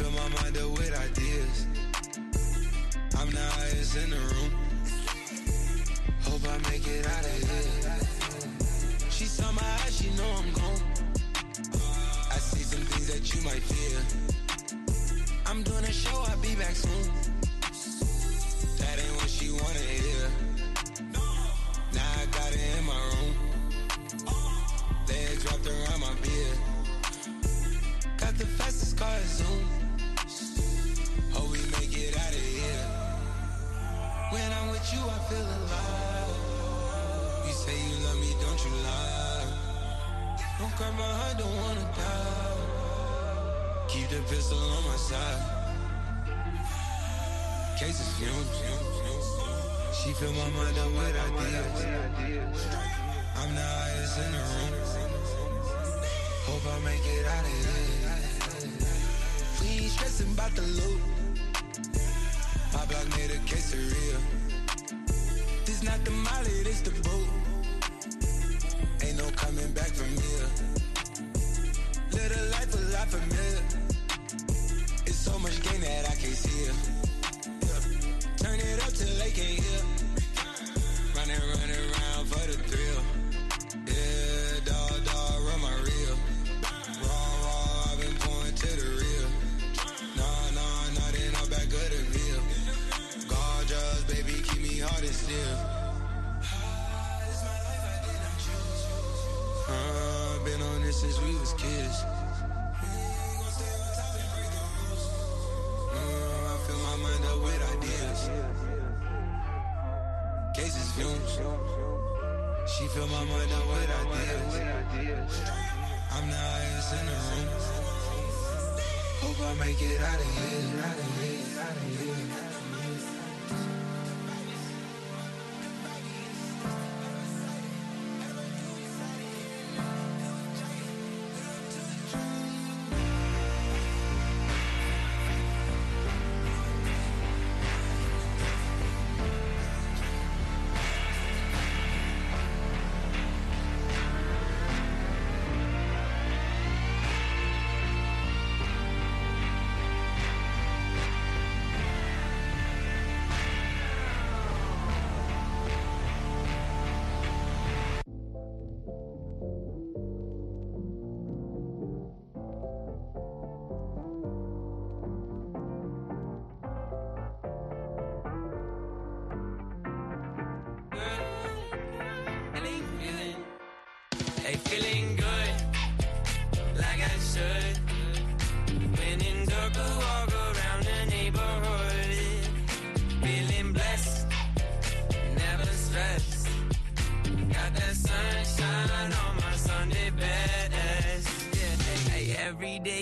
Fill my mind up with ideas. I'm the highest in the room. Hope I make it out of here. She saw my eyes, she know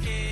Okay.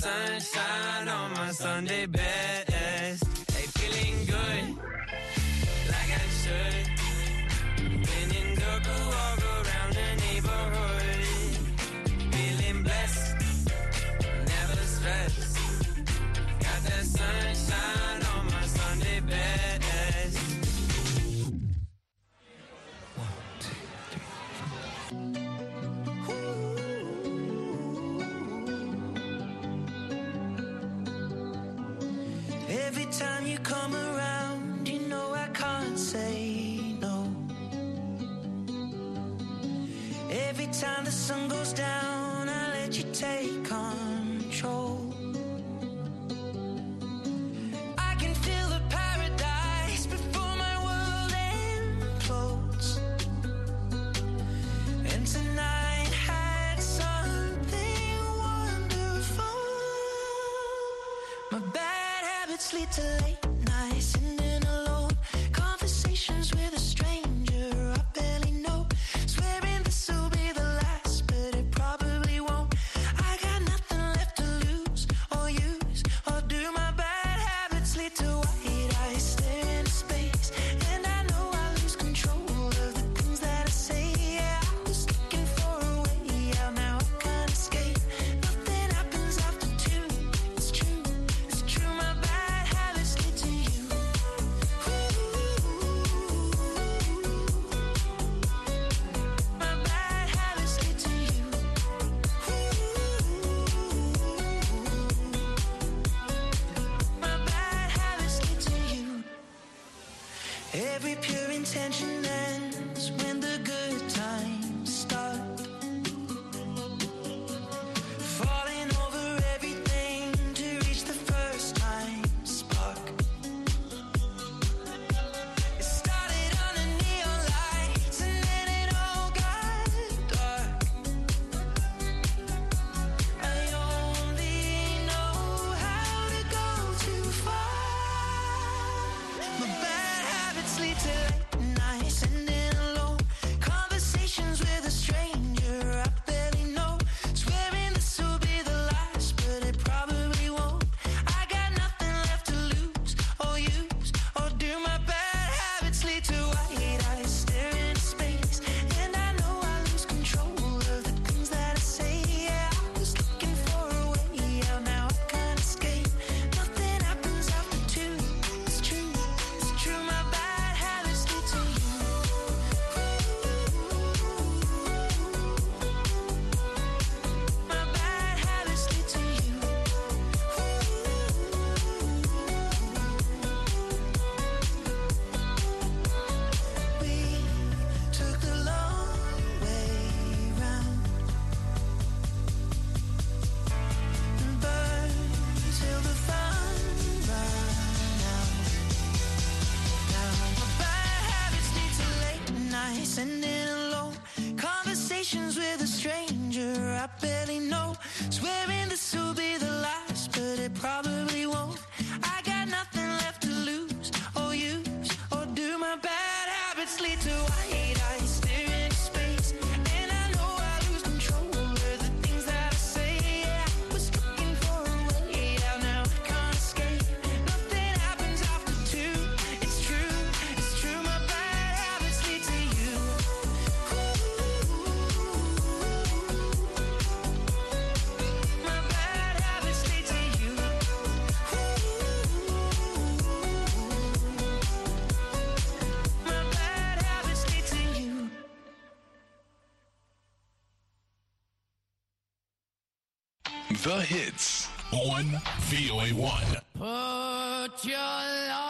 Sunshine on my Sunday best. Hey, feeling good, like I should. When in bad habits lead to late the hits on VOA1. Put your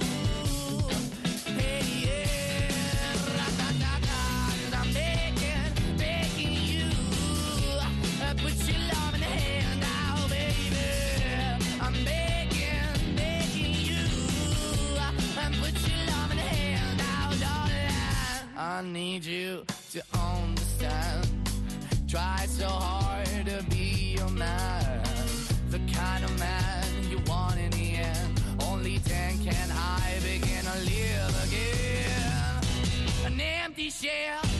I need you to understand. Try so hard to be man. The kind of man you want in the end. Only then can I begin to live again. An empty shell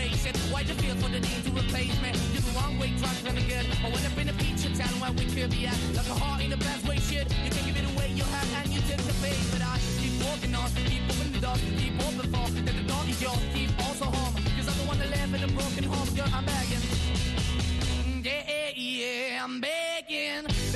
it. Why the feel for the need to replace me? You're the wrong way, trying to good. I went up in a feature town where we could be at. Like a heart in the best way, shit. You can give it away, you have, and you take the bait. But I keep walking on, keep moving the dog, keep open for that the dog is yours, keep also home. Cause I'm the one that live in a broken home, girl, I'm begging. Yeah, yeah, I'm begging, begging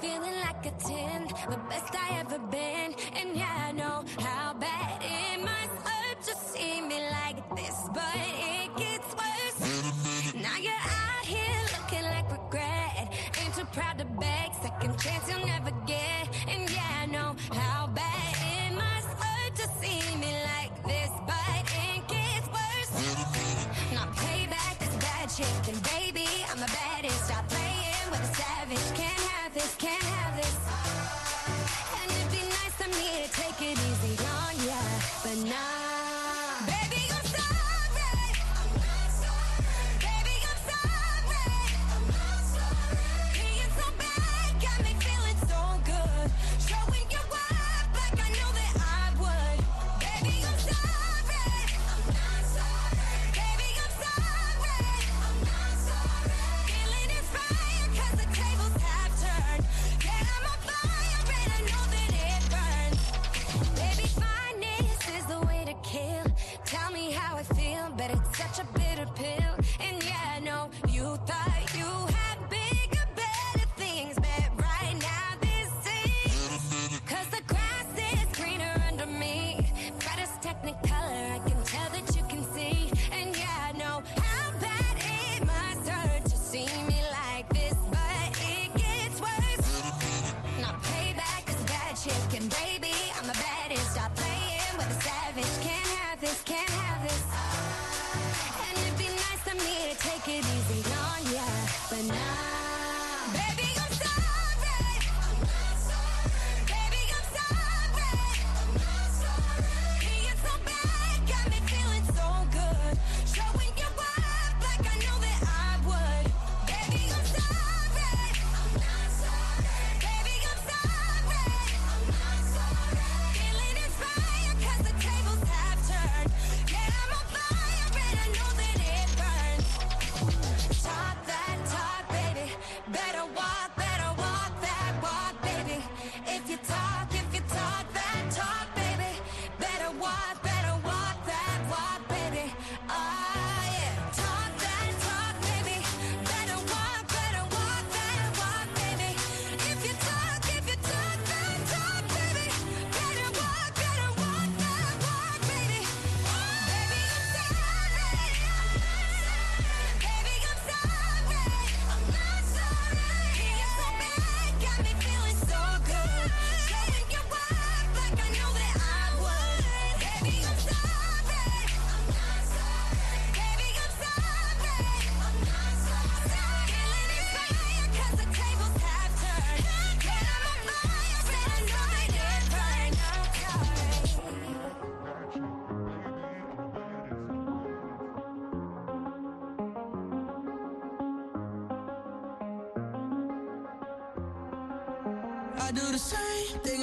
feeling like a 10, the best I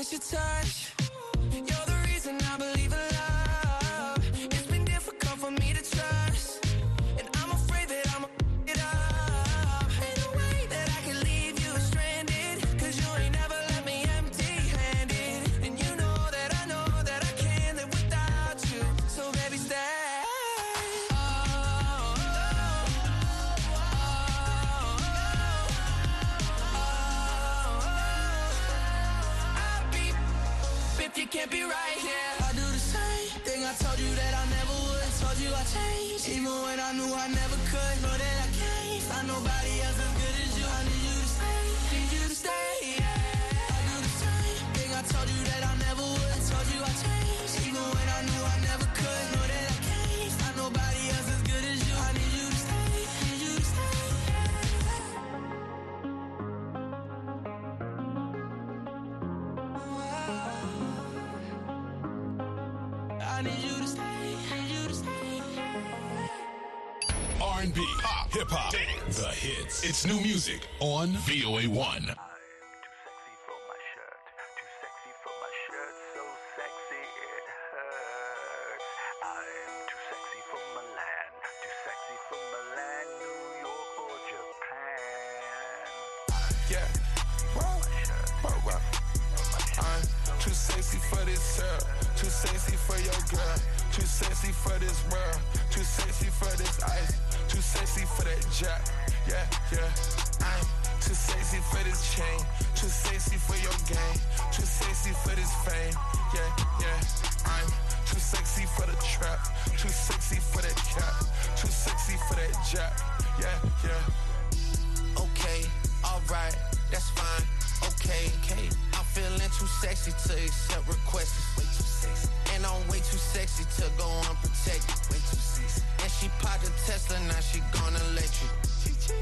miss your touch. R&B, pop, hip hop, the hits. It's new music on VOA 1. Too sexy to accept requests. Way too sexy. And I'm way too sexy to go unprotected. Way too sexy. And she popped a Tesla, now she gonna let you.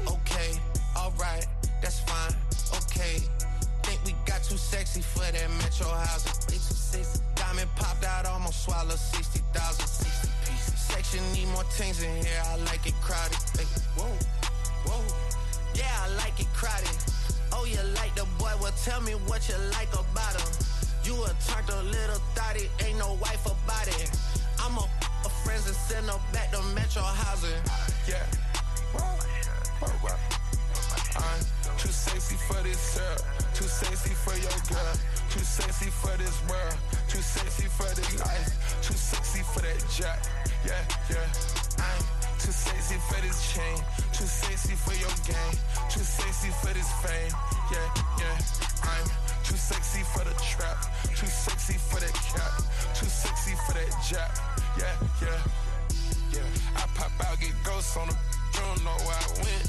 Okay, alright, that's fine. Okay. Think we got too sexy for that metro housing. Way too sexy. Diamond popped out, almost swallowed 60,000. 60 pieces. Section need more things in here, I like it crowded. Hey, whoa, whoa. Yeah, I like it crowded. Oh, you like the boy? Well, tell me what you like about him. You a turned a little thotty, ain't no wife about it. I'm a, a friends and send her back to Metro housing. Yeah. Whoa, whoa, whoa. I'm too sexy for this girl. Too sexy for your girl. Too sexy for this world. Too sexy for this life. Too sexy for that jack. Yeah, yeah. I'm too sexy for this chain. Too sexy for your game. Too sexy for this fame. Yeah, yeah. I'm too sexy for the trap. Too sexy for that cap. Too sexy for that jack. Yeah, yeah. Yeah. I pop out, get ghosts on the don't know where I went.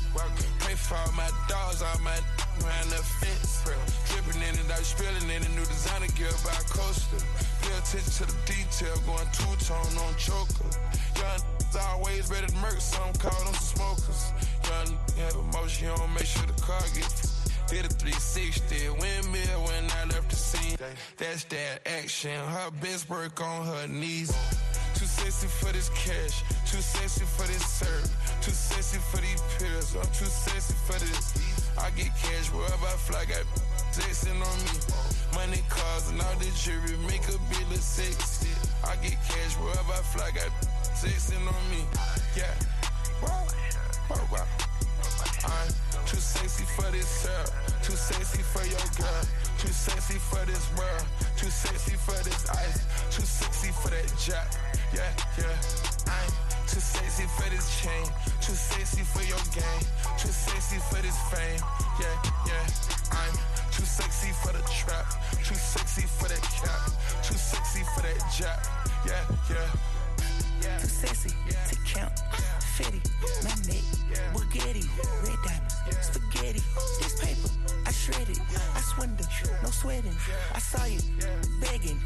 Pray for all my dogs, all my around the fence. Dripping in it, I spilling in the new designer gear by Coaster. Pay attention to the detail, going two tone on choker. Young always ready to murk, some call them smokers. Young have emotion, make sure the car gets. Did a 360 windmill when I left the scene. That's that action. Her best work on her knees. Too sexy for this cash. Too sexy for this serve. Too sexy for these pills. I'm too sexy for this. I get cash wherever I fly. Got texting on me. Money, cars, and all this jewelry. Make a bill of sexy. I get cash wherever I fly. Got texting on me. Yeah. Sexy for this girl. Too sexy for your girl. Too sexy for this world. Too sexy for this ice. Too sexy for that jack. Yeah, yeah. I'm too sexy for this chain. Too sexy for your game. Too sexy for this fame. Yeah, yeah. I'm too sexy for the trap. Too sexy for that cap. Too sexy for that jack. Yeah, yeah. Too sexy to count. Fetty, my neck, Bugatti, red diamonds, spaghetti. This paper, I shred it. I swindle, no sweating. I saw you begging.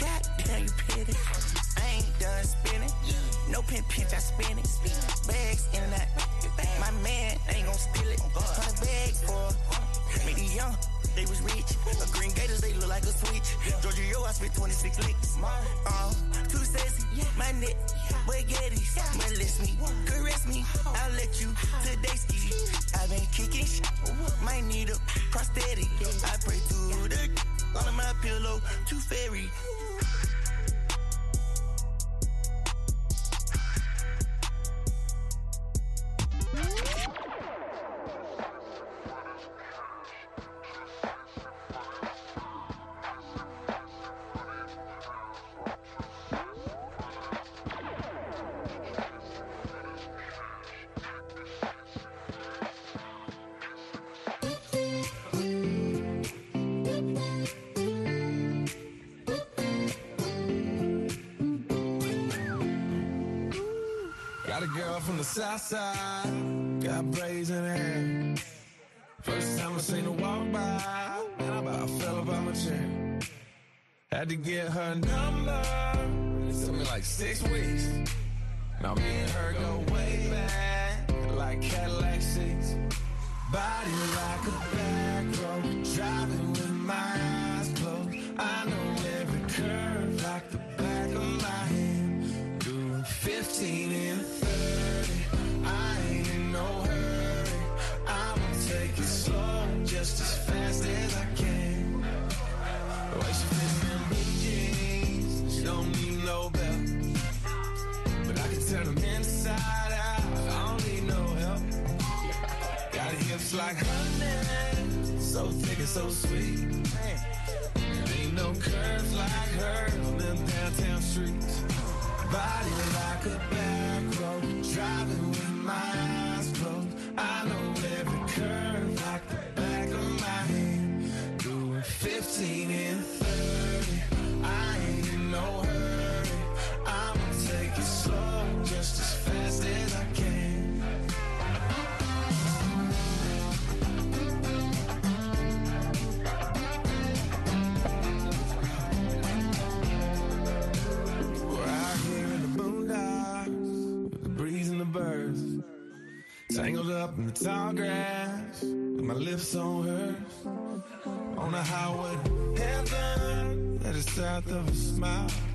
God damn, you petty. I ain't done spinning. No pin pinch, I spin it. Bags in and out. My man ain't gon' steal it. Hundred bag for me, the young. They was rich. A green gators, they look like a switch. Georgia, yo, I spent 26 licks. Uh, too sexy, my neck, spaghettis. Molest me, caress me. Uh-huh. I'll let you uh-huh. today ski. i been kicking sh- uh-huh. Might need a prosthetic. I pray to the on my pillow, too fairy. Had to get her number, it took me like six weeks. Now me and her go way back, like Cadillac seats. Body like a back road, driving with my eyes closed. I know every curve like the back of my hand. Doing 15 so sweet. Ain't no curves like her on them downtown streets. Body like a back road, driving with my eyes closed. I know in the tall grass, with my lips on hers. On the highway heaven, that is south of a smile.